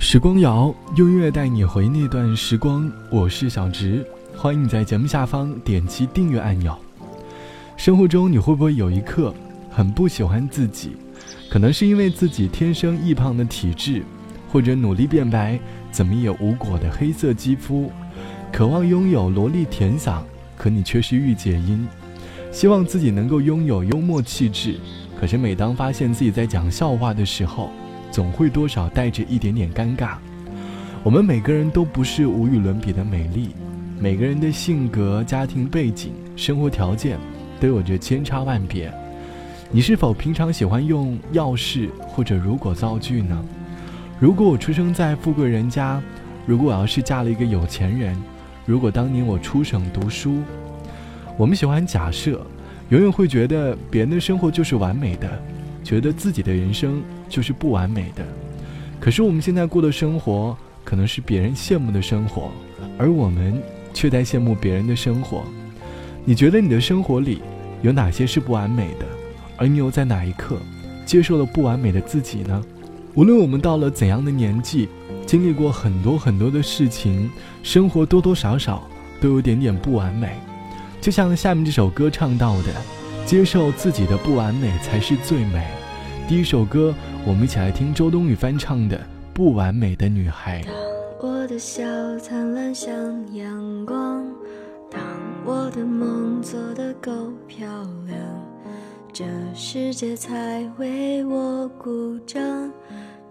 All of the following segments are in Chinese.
时光谣，用音乐带你回那段时光。我是小植，欢迎你在节目下方点击订阅按钮。生活中，你会不会有一刻很不喜欢自己？可能是因为自己天生易胖的体质，或者努力变白怎么也无果的黑色肌肤，渴望拥有萝莉甜嗓，可你却是御姐音。希望自己能够拥有幽默气质，可是每当发现自己在讲笑话的时候，总会多少带着一点点尴尬。我们每个人都不是无与伦比的美丽，每个人的性格、家庭背景、生活条件都有着千差万别。你是否平常喜欢用要是或者如果造句呢？如果我出生在富贵人家，如果我要是嫁了一个有钱人，如果当年我出省读书，我们喜欢假设，永远会觉得别人的生活就是完美的，觉得自己的人生。就是不完美的，可是我们现在过的生活可能是别人羡慕的生活，而我们却在羡慕别人的生活。你觉得你的生活里有哪些是不完美的？而你又在哪一刻接受了不完美的自己呢？无论我们到了怎样的年纪，经历过很多很多的事情，生活多多少少都有点点不完美。就像下面这首歌唱到的：“接受自己的不完美才是最美。”第一首歌。我们一起来听周冬雨翻唱的《不完美的女孩》。当我的笑灿烂像阳光，当我的梦做得够漂亮，这世界才为我鼓掌。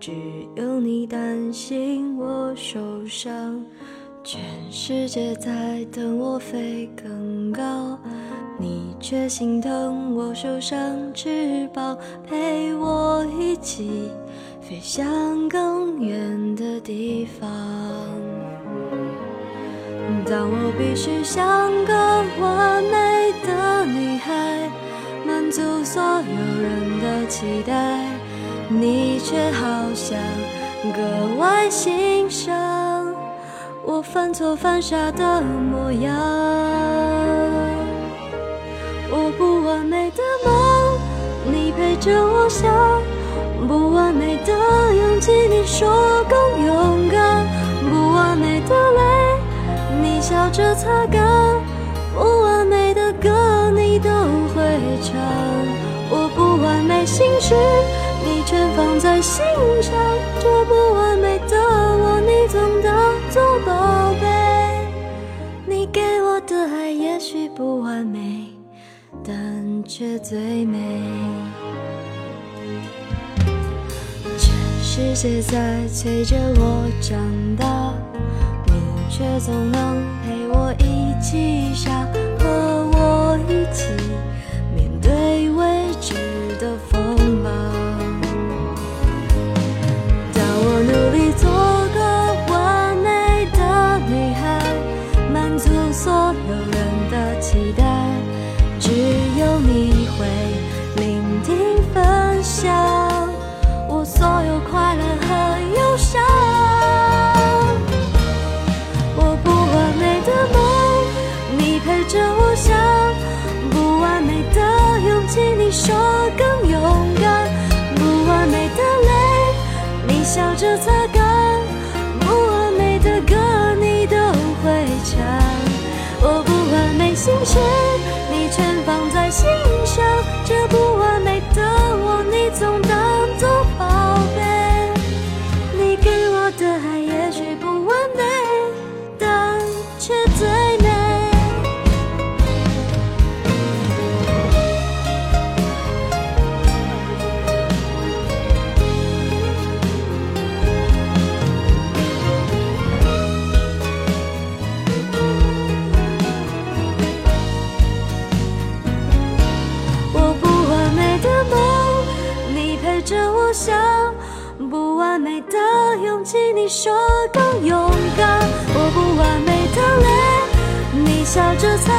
只有你担心我受伤，全世界在等我飞更高。你却心疼我受伤翅膀，陪我一起飞向更远的地方。当我必须像个完美的女孩，满足所有人的期待，你却好像格外欣赏我犯错犯傻的模样。不完美的梦，你陪着我想；不完美的勇气，你说更勇敢；不完美的泪，你笑着擦干；不完美的歌，你都会唱。我不完美心事，你全放在心上。这不完美的我，你总当作宝贝。你给我的爱，也许不完美。但却最美。全世界在催着我长大，你却总能陪我一起傻，心却。这才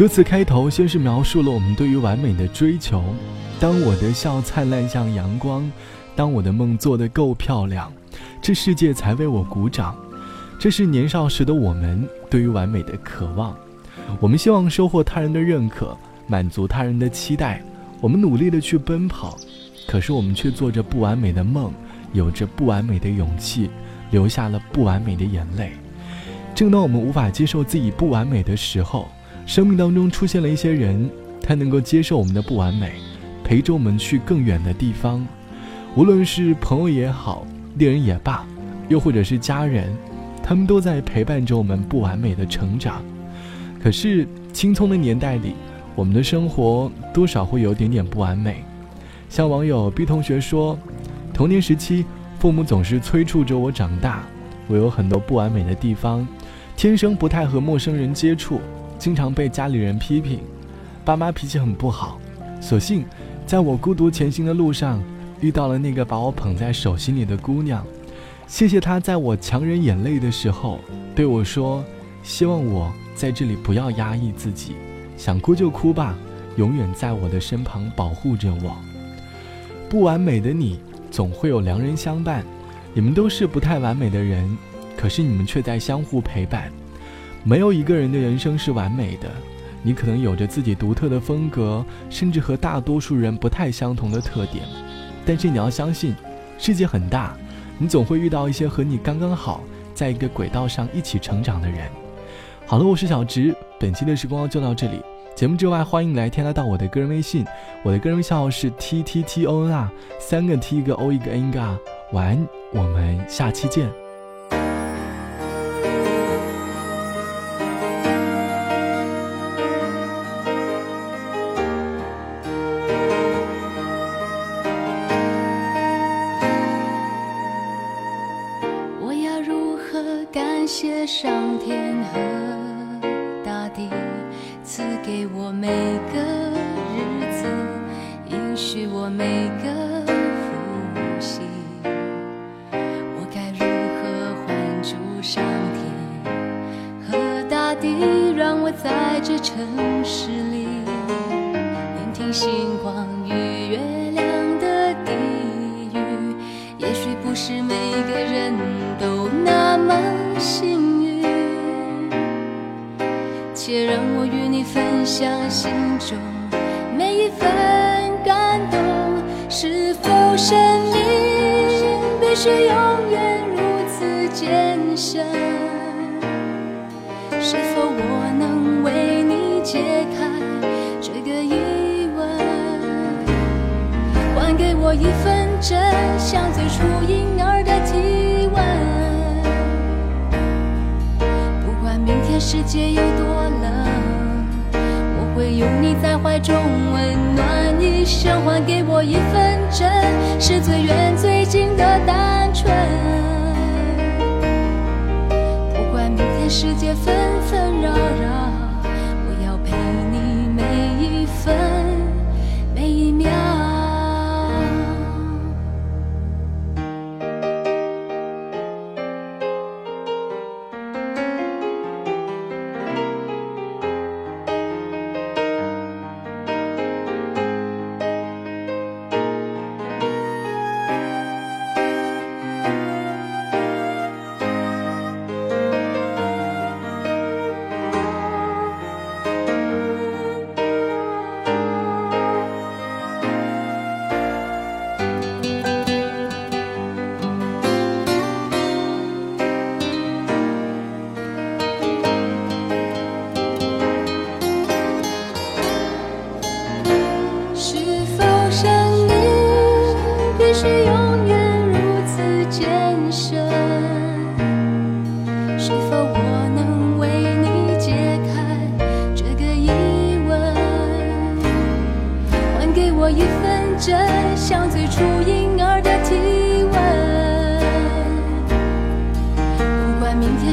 歌词开头先是描述了我们对于完美的追求。当我的笑灿烂像阳光，当我的梦做得够漂亮，这世界才为我鼓掌。这是年少时的我们对于完美的渴望。我们希望收获他人的认可，满足他人的期待。我们努力的去奔跑，可是我们却做着不完美的梦，有着不完美的勇气，流下了不完美的眼泪。正当我们无法接受自己不完美的时候，生命当中出现了一些人，他能够接受我们的不完美。陪着我们去更远的地方，无论是朋友也好，恋人也罢，又或者是家人，他们都在陪伴着我们不完美的成长。可是青葱的年代里，我们的生活多少会有点点不完美。像网友 B 同学说，童年时期，父母总是催促着我长大，我有很多不完美的地方，天生不太和陌生人接触，经常被家里人批评，爸妈脾气很不好，所幸。在我孤独前行的路上，遇到了那个把我捧在手心里的姑娘，谢谢她在我强忍眼泪的时候对我说：“希望我在这里不要压抑自己，想哭就哭吧，永远在我的身旁保护着我。”不完美的你，总会有良人相伴。你们都是不太完美的人，可是你们却在相互陪伴。没有一个人的人生是完美的。你可能有着自己独特的风格，甚至和大多数人不太相同的特点，但是你要相信，世界很大，你总会遇到一些和你刚刚好，在一个轨道上一起成长的人。好了，我是小直，本期的时光就到这里。节目之外，欢迎来添加到我的个人微信，我的个人微信号是 t t t o n 啊，三个 t 一个 o 一个 n 嘎。晚安，我们下期见。上天和大地赐给我每个日子，允许我每个呼吸。我该如何还住上天和大地，让我在这城市里聆听星光将心中每一份感动。是否生命必须永远如此艰深？是否我能为你解开这个疑问？还给我一份真，像最初婴儿的体温。不管明天世界有多拥你在怀中，温暖一生。还给我一份真，是最远最近的单纯。不管明天世界纷纷扰扰，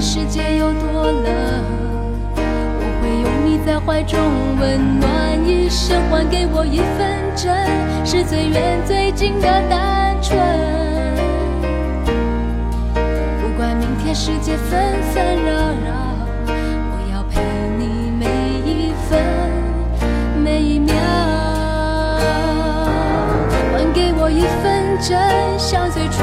世界有多冷，我会拥你在怀中，温暖一生。还给我一份真，是最远最。近的单纯。不管明天世界纷纷扰扰，我要陪你每一分每一秒。还给我一份真，像最初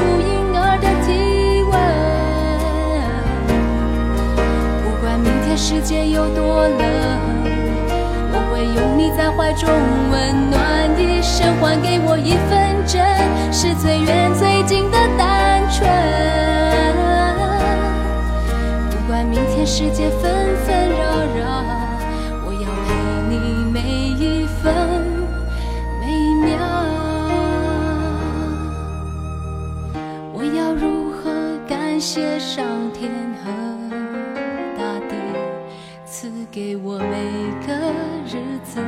界有多冷。我会拥你在怀中，温暖一生，还给我一份真，是最远最近的单纯。不管明天世界分给我每个。日子